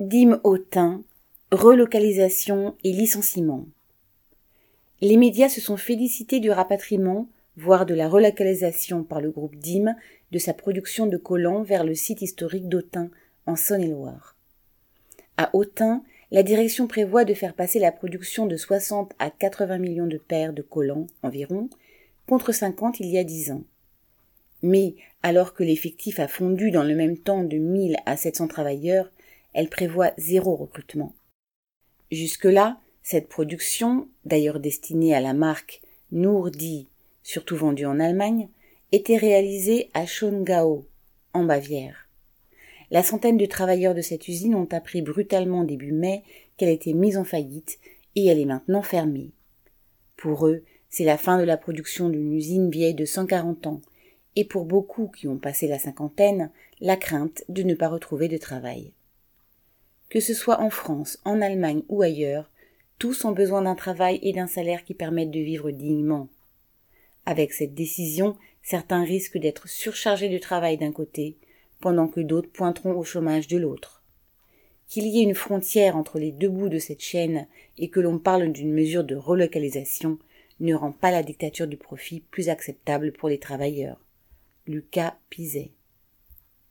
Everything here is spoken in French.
Dîmes Autun, relocalisation et licenciement. Les médias se sont félicités du rapatriement, voire de la relocalisation par le groupe DIM de sa production de collants vers le site historique d'Autun, en Saône-et-Loire. À Autun, la direction prévoit de faire passer la production de 60 à 80 millions de paires de collants environ, contre 50 il y a 10 ans. Mais, alors que l'effectif a fondu dans le même temps de 1000 à 700 travailleurs, elle prévoit zéro recrutement. Jusque-là, cette production, d'ailleurs destinée à la marque Nourdi, surtout vendue en Allemagne, était réalisée à Schongau, en Bavière. La centaine de travailleurs de cette usine ont appris brutalement début mai qu'elle était mise en faillite et elle est maintenant fermée. Pour eux, c'est la fin de la production d'une usine vieille de 140 ans, et pour beaucoup qui ont passé la cinquantaine, la crainte de ne pas retrouver de travail. Que ce soit en France, en Allemagne ou ailleurs, tous ont besoin d'un travail et d'un salaire qui permettent de vivre dignement. Avec cette décision, certains risquent d'être surchargés de travail d'un côté, pendant que d'autres pointeront au chômage de l'autre. Qu'il y ait une frontière entre les deux bouts de cette chaîne et que l'on parle d'une mesure de relocalisation ne rend pas la dictature du profit plus acceptable pour les travailleurs. Lucas Pizet